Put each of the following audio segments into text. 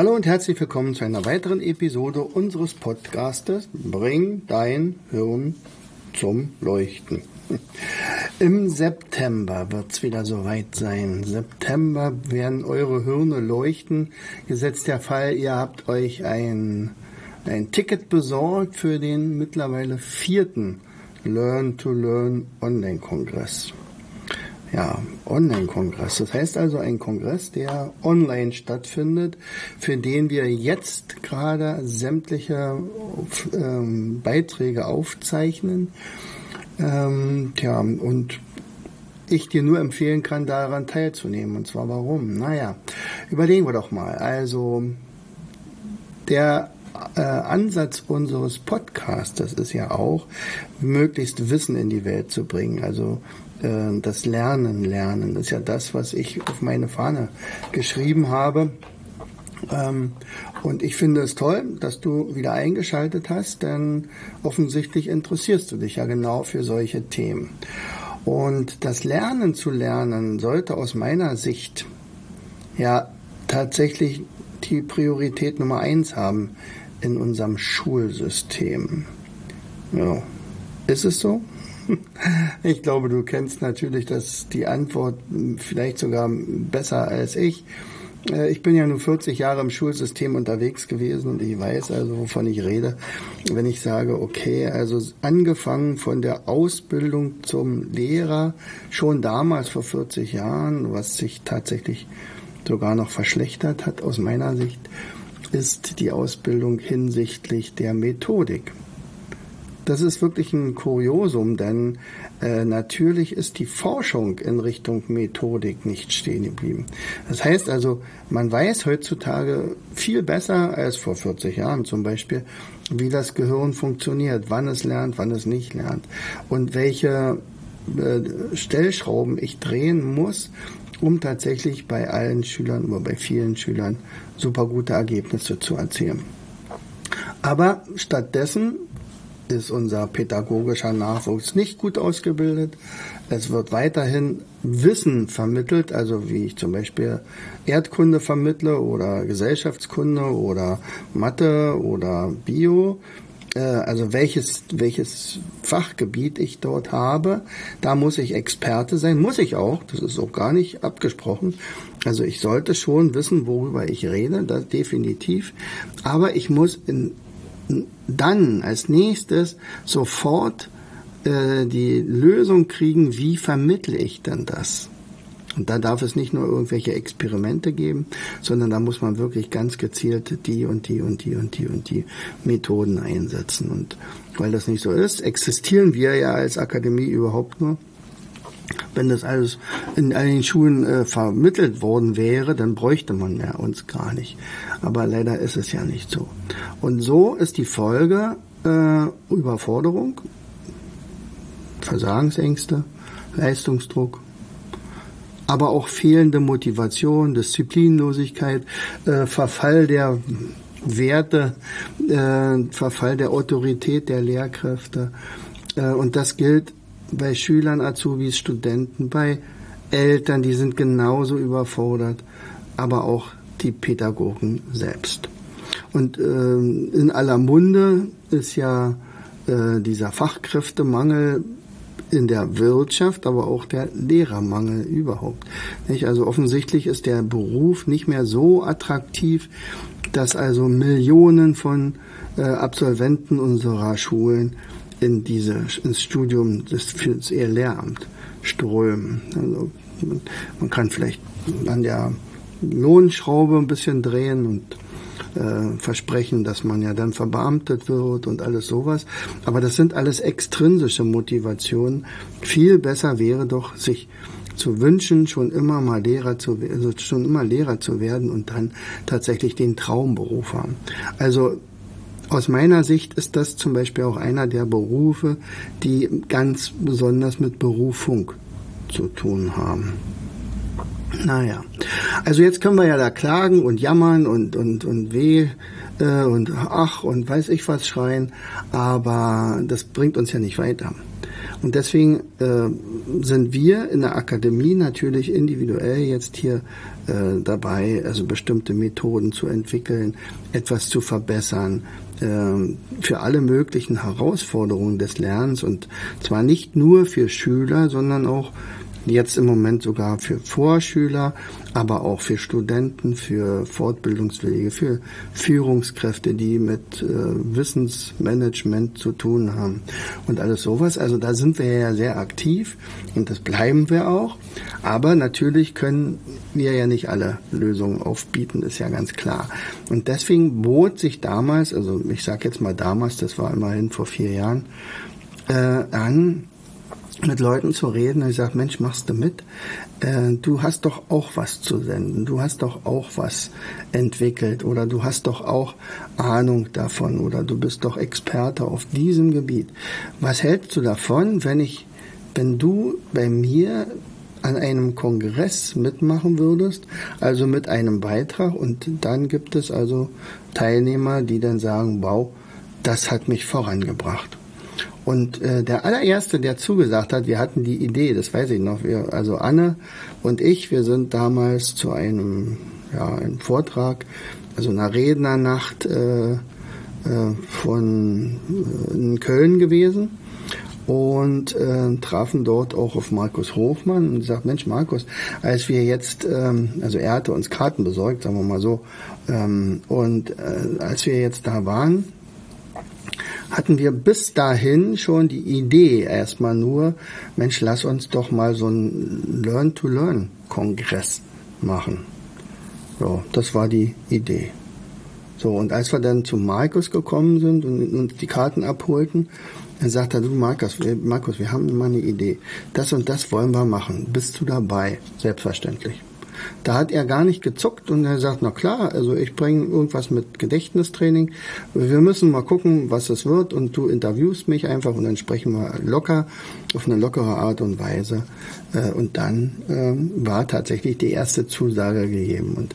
Hallo und herzlich willkommen zu einer weiteren Episode unseres Podcastes Bring dein Hirn zum Leuchten. Im September wird es wieder soweit sein. September werden eure Hirne leuchten. Gesetzt der Fall, ihr habt euch ein, ein Ticket besorgt für den mittlerweile vierten Learn to Learn Online-Kongress ja, Online-Kongress. Das heißt also ein Kongress, der online stattfindet, für den wir jetzt gerade sämtliche ähm, Beiträge aufzeichnen. Ähm, tja, und ich dir nur empfehlen kann, daran teilzunehmen. Und zwar warum? Naja, überlegen wir doch mal. Also, der äh, Ansatz unseres Podcasts ist ja auch, möglichst Wissen in die Welt zu bringen. Also äh, das Lernen lernen. Das ist ja das, was ich auf meine Fahne geschrieben habe. Ähm, und ich finde es toll, dass du wieder eingeschaltet hast, denn offensichtlich interessierst du dich ja genau für solche Themen. Und das Lernen zu lernen sollte aus meiner Sicht ja tatsächlich die Priorität Nummer eins haben in unserem Schulsystem. Ja. Ist es so? Ich glaube, du kennst natürlich das, die Antwort vielleicht sogar besser als ich. Äh, ich bin ja nur 40 Jahre im Schulsystem unterwegs gewesen und ich weiß also, wovon ich rede, wenn ich sage, okay, also angefangen von der Ausbildung zum Lehrer, schon damals vor 40 Jahren, was sich tatsächlich sogar noch verschlechtert hat aus meiner Sicht, ist die Ausbildung hinsichtlich der Methodik das ist wirklich ein Kuriosum, denn äh, natürlich ist die Forschung in Richtung Methodik nicht stehen geblieben. Das heißt also, man weiß heutzutage viel besser als vor 40 Jahren zum Beispiel, wie das Gehirn funktioniert, wann es lernt, wann es nicht lernt und welche äh, Stellschrauben ich drehen muss, um tatsächlich bei allen Schülern oder bei vielen Schülern super gute Ergebnisse zu erzielen. Aber stattdessen ist unser pädagogischer Nachwuchs nicht gut ausgebildet. Es wird weiterhin Wissen vermittelt, also wie ich zum Beispiel Erdkunde vermittle oder Gesellschaftskunde oder Mathe oder Bio. Äh, also welches, welches Fachgebiet ich dort habe, da muss ich Experte sein, muss ich auch, das ist auch gar nicht abgesprochen. Also ich sollte schon wissen, worüber ich rede, das definitiv. Aber ich muss in dann als nächstes sofort äh, die Lösung kriegen, wie vermittle ich denn das? Und da darf es nicht nur irgendwelche Experimente geben, sondern da muss man wirklich ganz gezielt die und die und die und die und die Methoden einsetzen. Und weil das nicht so ist, existieren wir ja als Akademie überhaupt nur, wenn das alles in allen Schulen äh, vermittelt worden wäre, dann bräuchte man ja uns gar nicht. Aber leider ist es ja nicht so. Und so ist die Folge äh, Überforderung, Versagensängste, Leistungsdruck, aber auch fehlende Motivation, Disziplinlosigkeit, äh, Verfall der Werte, äh, Verfall der Autorität der Lehrkräfte. Äh, und das gilt bei Schülern, Azubis, Studenten, bei Eltern, die sind genauso überfordert, aber auch die Pädagogen selbst. Und äh, in aller Munde ist ja äh, dieser Fachkräftemangel in der Wirtschaft, aber auch der Lehrermangel überhaupt. Nicht? Also offensichtlich ist der Beruf nicht mehr so attraktiv, dass also Millionen von äh, Absolventen unserer Schulen in diese, ins Studium des, eher Lehramt strömen. Also man, man kann vielleicht an der Lohnschraube ein bisschen drehen und äh, versprechen, dass man ja dann verbeamtet wird und alles sowas. Aber das sind alles extrinsische Motivationen. Viel besser wäre doch, sich zu wünschen, schon immer mal Lehrer zu, also schon immer Lehrer zu werden und dann tatsächlich den Traumberuf haben. Also aus meiner Sicht ist das zum Beispiel auch einer der Berufe, die ganz besonders mit Berufung zu tun haben. Naja, also jetzt können wir ja da klagen und jammern und, und, und weh äh, und ach und weiß ich was schreien, aber das bringt uns ja nicht weiter. Und deswegen äh, sind wir in der Akademie natürlich individuell jetzt hier äh, dabei, also bestimmte Methoden zu entwickeln, etwas zu verbessern, äh, für alle möglichen Herausforderungen des Lernens. Und zwar nicht nur für Schüler, sondern auch jetzt im Moment sogar für Vorschüler, aber auch für Studenten, für Fortbildungswege, für Führungskräfte, die mit äh, Wissensmanagement zu tun haben und alles sowas. Also da sind wir ja sehr aktiv und das bleiben wir auch. Aber natürlich können wir ja nicht alle Lösungen aufbieten, ist ja ganz klar. Und deswegen bot sich damals, also ich sage jetzt mal damals, das war immerhin vor vier Jahren, äh, an, mit Leuten zu reden ich sage, Mensch, machst du mit? Äh, du hast doch auch was zu senden, du hast doch auch was entwickelt oder du hast doch auch Ahnung davon oder du bist doch Experte auf diesem Gebiet. Was hältst du davon, wenn ich, wenn du bei mir an einem Kongress mitmachen würdest, also mit einem Beitrag und dann gibt es also Teilnehmer, die dann sagen, wow, das hat mich vorangebracht. Und äh, der allererste, der zugesagt hat, wir hatten die Idee, das weiß ich noch, wir, also Anne und ich, wir sind damals zu einem, ja, einem Vortrag, also einer Rednernacht äh, äh, von äh, in Köln gewesen und äh, trafen dort auch auf Markus Hofmann und sagt, Mensch Markus, als wir jetzt, ähm, also er hatte uns Karten besorgt, sagen wir mal so, ähm, und äh, als wir jetzt da waren, hatten wir bis dahin schon die Idee erstmal nur, Mensch, lass uns doch mal so einen Learn-to-Learn-Kongress machen. So, das war die Idee. So, und als wir dann zu Markus gekommen sind und uns die Karten abholten, dann sagt er, du Markus, Markus, wir haben mal eine Idee. Das und das wollen wir machen. Bist du dabei? Selbstverständlich. Da hat er gar nicht gezuckt und er sagt, na klar, also ich bringe irgendwas mit Gedächtnistraining. Wir müssen mal gucken, was es wird und du interviewst mich einfach und dann sprechen wir locker, auf eine lockere Art und Weise. Äh, und dann ähm, war tatsächlich die erste Zusage gegeben. Und,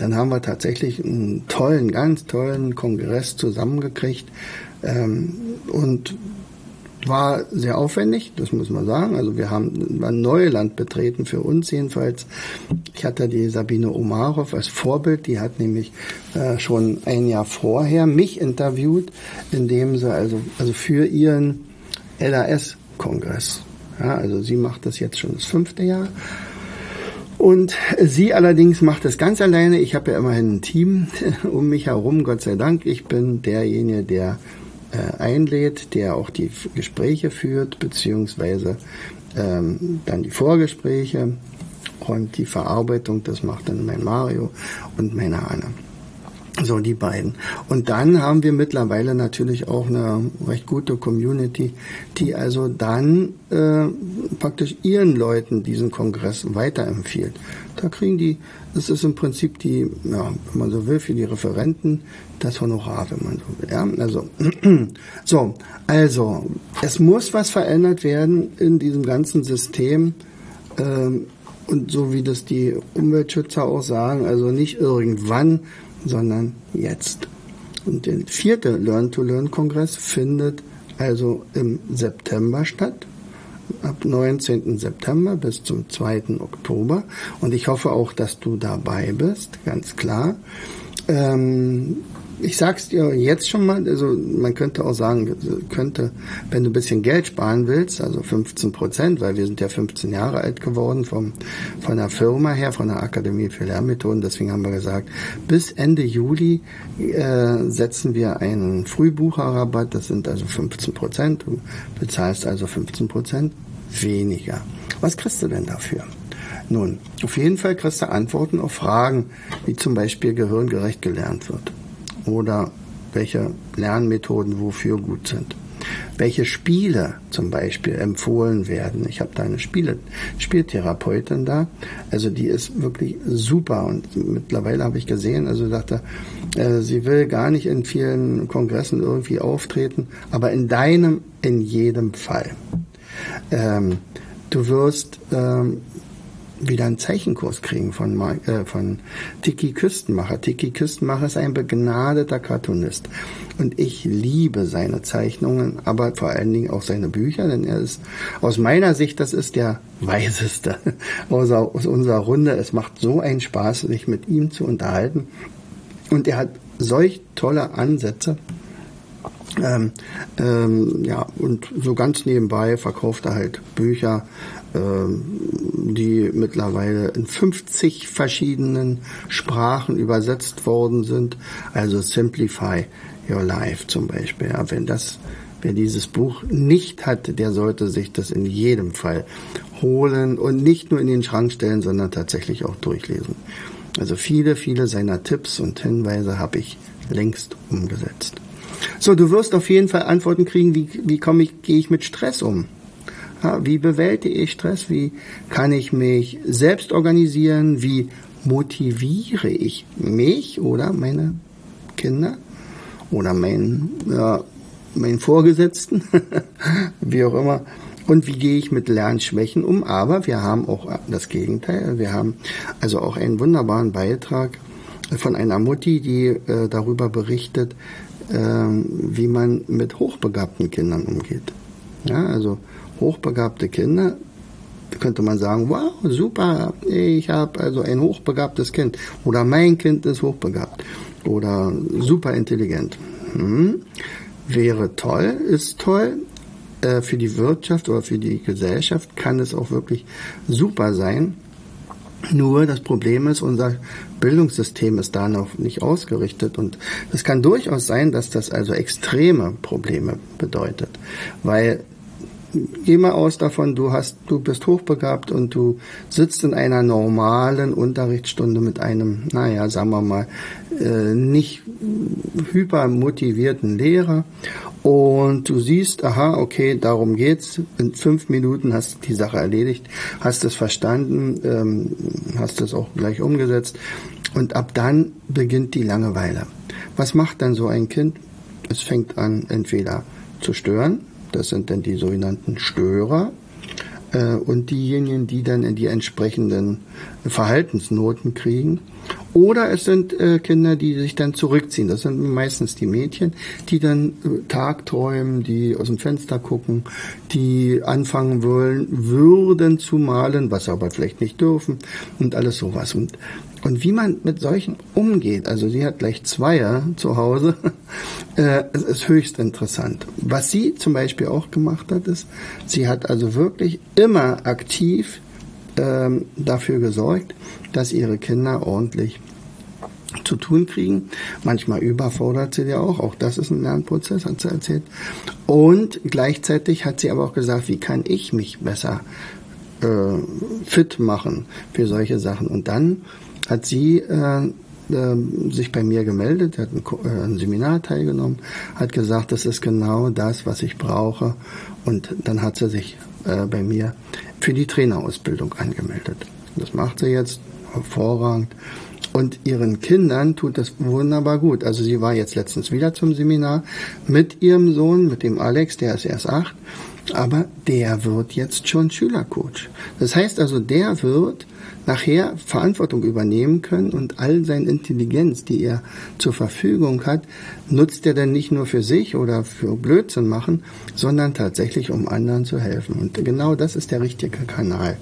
dann haben wir tatsächlich einen tollen, ganz tollen Kongress zusammengekriegt. Ähm, und war sehr aufwendig, das muss man sagen. Also wir haben ein Neuland betreten, für uns jedenfalls. Ich hatte die Sabine Omarov als Vorbild, die hat nämlich äh, schon ein Jahr vorher mich interviewt, indem sie also, also für ihren LAS-Kongress. Ja, also sie macht das jetzt schon das fünfte Jahr. Und sie allerdings macht das ganz alleine. Ich habe ja immerhin ein Team um mich herum, Gott sei Dank. Ich bin derjenige, der äh, einlädt, der auch die Gespräche führt, beziehungsweise ähm, dann die Vorgespräche und die Verarbeitung, das macht dann mein Mario und meine Anne. So, die beiden. Und dann haben wir mittlerweile natürlich auch eine recht gute Community, die also dann äh, praktisch ihren Leuten diesen Kongress weiterempfiehlt. Da kriegen die, das ist im Prinzip die, ja, wenn man so will, für die Referenten das Honorar, wenn man so will. Ja? Also, so, also, es muss was verändert werden in diesem ganzen System. Ähm, und so wie das die Umweltschützer auch sagen, also nicht irgendwann, sondern jetzt. Und der vierte Learn-to-Learn-Kongress findet also im September statt, ab 19. September bis zum 2. Oktober. Und ich hoffe auch, dass du dabei bist, ganz klar. Ähm, ich sag's dir jetzt schon mal, also man könnte auch sagen, könnte, wenn du ein bisschen Geld sparen willst, also 15 Prozent, weil wir sind ja 15 Jahre alt geworden vom, von der Firma her, von der Akademie für Lernmethoden, deswegen haben wir gesagt, bis Ende Juli äh, setzen wir einen Frühbucherrabatt, das sind also 15 Prozent, du bezahlst also 15 Prozent weniger. Was kriegst du denn dafür? Nun, auf jeden Fall kriegst du Antworten auf Fragen, wie zum Beispiel gehirngerecht gelernt wird oder welche Lernmethoden wofür gut sind. welche Spiele zum Beispiel empfohlen werden. Ich habe da eine Spiele, Spieltherapeutin da, also die ist wirklich super und mittlerweile habe ich gesehen, also dachte, äh, sie will gar nicht in vielen Kongressen irgendwie auftreten, aber in deinem, in jedem Fall. Ähm, du wirst ähm, wieder einen Zeichenkurs kriegen von, äh, von Tiki Küstenmacher. Tiki Küstenmacher ist ein begnadeter Cartoonist. Und ich liebe seine Zeichnungen, aber vor allen Dingen auch seine Bücher, denn er ist aus meiner Sicht, das ist der weiseste aus, aus unserer Runde. Es macht so einen Spaß, sich mit ihm zu unterhalten. Und er hat solch tolle Ansätze. Ähm, ähm, ja, und so ganz nebenbei verkauft er halt Bücher, die mittlerweile in 50 verschiedenen Sprachen übersetzt worden sind. Also Simplify Your Life zum Beispiel. Ja, wenn das, wer dieses Buch nicht hat, der sollte sich das in jedem Fall holen und nicht nur in den Schrank stellen, sondern tatsächlich auch durchlesen. Also viele, viele seiner Tipps und Hinweise habe ich längst umgesetzt. So, du wirst auf jeden Fall Antworten kriegen, wie, wie komme ich, gehe ich mit Stress um? Wie bewältige ich Stress? Wie kann ich mich selbst organisieren? Wie motiviere ich mich oder meine Kinder oder meinen, ja, meinen Vorgesetzten, wie auch immer. Und wie gehe ich mit Lernschwächen um? Aber wir haben auch das Gegenteil. Wir haben also auch einen wunderbaren Beitrag von einer Mutti, die äh, darüber berichtet, äh, wie man mit hochbegabten Kindern umgeht. Ja, also hochbegabte Kinder, könnte man sagen, wow, super, ich habe also ein hochbegabtes Kind oder mein Kind ist hochbegabt oder super intelligent. Hm. Wäre toll, ist toll. Äh, für die Wirtschaft oder für die Gesellschaft kann es auch wirklich super sein. Nur das Problem ist, unser Bildungssystem ist da noch nicht ausgerichtet und es kann durchaus sein, dass das also extreme Probleme bedeutet, weil geh mal aus davon, du hast, du bist hochbegabt und du sitzt in einer normalen Unterrichtsstunde mit einem, naja, sagen wir mal, äh, nicht hypermotivierten Lehrer und du siehst, aha, okay, darum geht's. In fünf Minuten hast du die Sache erledigt, hast es verstanden, ähm, hast es auch gleich umgesetzt und ab dann beginnt die Langeweile. Was macht dann so ein Kind? Es fängt an, entweder zu stören, das sind dann die sogenannten Störer. Äh, und diejenigen, die dann die entsprechenden Verhaltensnoten kriegen. Oder es sind äh, Kinder, die sich dann zurückziehen. Das sind meistens die Mädchen, die dann äh, tagträumen, die aus dem Fenster gucken, die anfangen wollen, würden zu malen, was aber vielleicht nicht dürfen und alles sowas. Und und wie man mit solchen umgeht, also sie hat gleich Zweier zu Hause, äh, ist höchst interessant. Was sie zum Beispiel auch gemacht hat, ist, sie hat also wirklich immer aktiv ähm, dafür gesorgt, dass ihre Kinder ordentlich zu tun kriegen. Manchmal überfordert sie ja auch. Auch das ist ein Lernprozess, hat sie erzählt. Und gleichzeitig hat sie aber auch gesagt, wie kann ich mich besser äh, fit machen für solche Sachen. Und dann hat sie äh, äh, sich bei mir gemeldet, hat ein, äh, ein, Seminar teilgenommen, hat gesagt, das ist genau das, was ich brauche. Und dann hat sie sich äh, bei mir für die Trainerausbildung angemeldet. Das macht sie jetzt hervorragend. Und ihren Kindern tut das wunderbar gut. Also sie war jetzt letztens wieder zum Seminar mit ihrem Sohn, mit dem Alex, der ist erst acht. Aber der wird jetzt schon Schülercoach. Das heißt also, der wird nachher Verantwortung übernehmen können und all seine Intelligenz, die er zur Verfügung hat, nutzt er dann nicht nur für sich oder für Blödsinn machen, sondern tatsächlich um anderen zu helfen. Und genau das ist der richtige Kanal.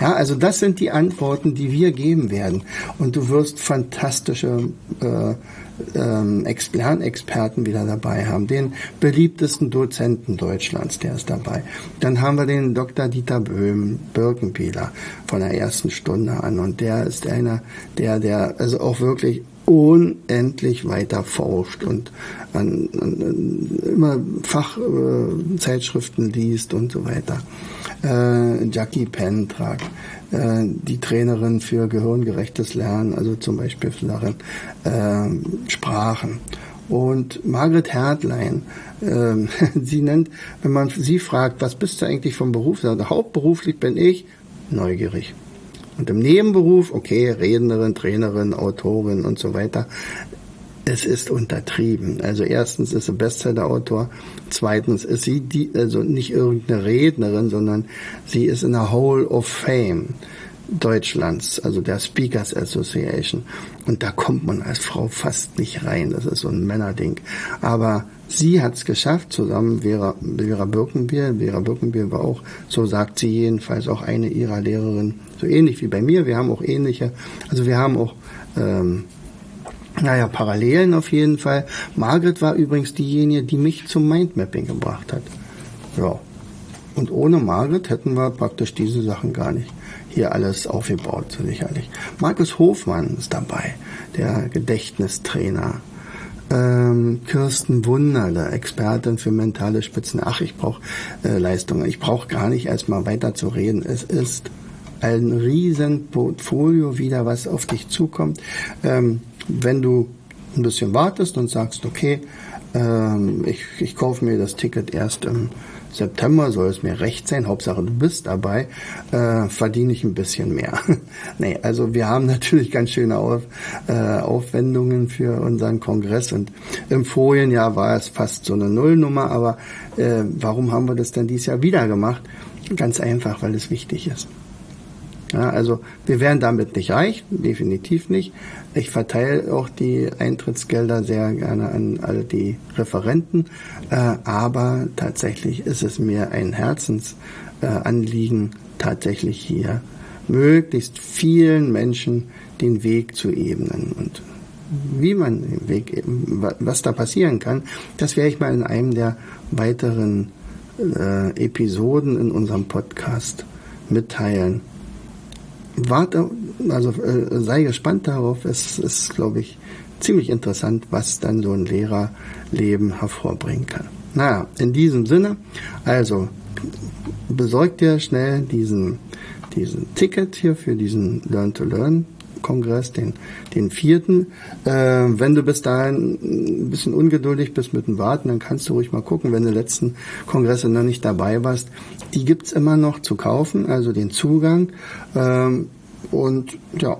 Ja, also das sind die Antworten, die wir geben werden. Und du wirst fantastische äh, ähm, Lernexperten wieder dabei haben. Den beliebtesten Dozenten Deutschlands, der ist dabei. Dann haben wir den Dr. Dieter Böhm, Birkenpieler von der ersten Stunde an. Und der ist einer, der, der also auch wirklich unendlich weiter forscht und an, an, immer Fachzeitschriften äh, liest und so weiter. Äh, Jackie Pentrak, äh, die Trainerin für gehirngerechtes Lernen, also zum Beispiel für äh, Sprachen. Und Margret Hertlein, äh, sie nennt, wenn man sie fragt, was bist du eigentlich vom Beruf? Hauptberuflich bin ich neugierig. Und im Nebenberuf, okay, Rednerin, Trainerin, Autorin und so weiter. Es ist untertrieben. Also erstens ist sie Bestseller-Autor, zweitens ist sie die, also nicht irgendeine Rednerin, sondern sie ist in der Hall of Fame. Deutschlands, also der Speakers Association. Und da kommt man als Frau fast nicht rein. Das ist so ein Männerding. Aber sie hat es geschafft, zusammen Vera, Vera Birkenbier. Vera Birkenbier war auch, so sagt sie jedenfalls, auch eine ihrer Lehrerinnen. So ähnlich wie bei mir. Wir haben auch ähnliche, also wir haben auch, ähm, naja, Parallelen auf jeden Fall. Margret war übrigens diejenige, die mich zum Mindmapping gebracht hat. Ja. Und ohne Margret hätten wir praktisch diese Sachen gar nicht hier alles aufgebaut, sicherlich. Markus Hofmann ist dabei, der Gedächtnistrainer. Ähm, Kirsten Wunderle, Expertin für mentale Spitzen. Ach, ich brauche äh, Leistungen. Ich brauche gar nicht erstmal weiter zu reden. Es ist ein riesen Portfolio wieder, was auf dich zukommt. Ähm, wenn du ein bisschen wartest und sagst, okay, ähm, ich, ich kaufe mir das Ticket erst im September soll es mir recht sein, Hauptsache du bist dabei, äh, verdiene ich ein bisschen mehr. nee, also wir haben natürlich ganz schöne Auf, äh, Aufwendungen für unseren Kongress und im Folienjahr war es fast so eine Nullnummer, aber äh, warum haben wir das denn dieses Jahr wieder gemacht? Ganz einfach, weil es wichtig ist. Ja, also wir wären damit nicht reich, definitiv nicht. Ich verteile auch die Eintrittsgelder sehr gerne an all die Referenten, äh, aber tatsächlich ist es mir ein Herzensanliegen, äh, tatsächlich hier möglichst vielen Menschen den Weg zu ebnen und wie man den Weg eben, was da passieren kann, das werde ich mal in einem der weiteren äh, Episoden in unserem Podcast mitteilen warte, also äh, sei gespannt darauf. Es ist, glaube ich, ziemlich interessant, was dann so ein Lehrerleben hervorbringen kann. Naja, in diesem Sinne, also besorgt dir schnell diesen, diesen Ticket hier für diesen Learn to Learn Kongress, den, den vierten. Äh, wenn du bis dahin ein bisschen ungeduldig bist mit dem Warten, dann kannst du ruhig mal gucken, wenn du letzten Kongresse noch nicht dabei warst. Die gibt's immer noch zu kaufen, also den Zugang. Ähm, und ja,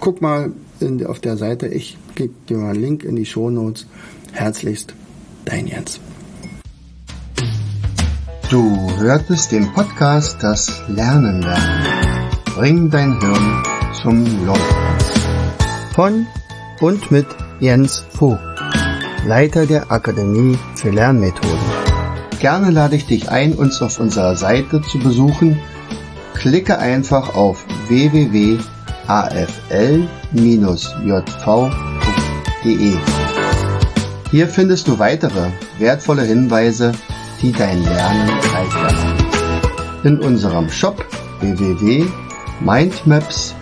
guck mal in, auf der Seite. Ich gebe dir mal einen Link in die Show Notes. Herzlichst, dein Jens. Du hörtest den Podcast Das Lernen lernen. Bring dein Hirn zum Leuchten. Von und mit Jens Vogt, Leiter der Akademie für Lernmethoden. Gerne lade ich dich ein, uns auf unserer Seite zu besuchen. Klicke einfach auf www.afl-jv.de. Hier findest du weitere wertvolle Hinweise, die dein Lernen leichter. In unserem Shop www.mindmaps.de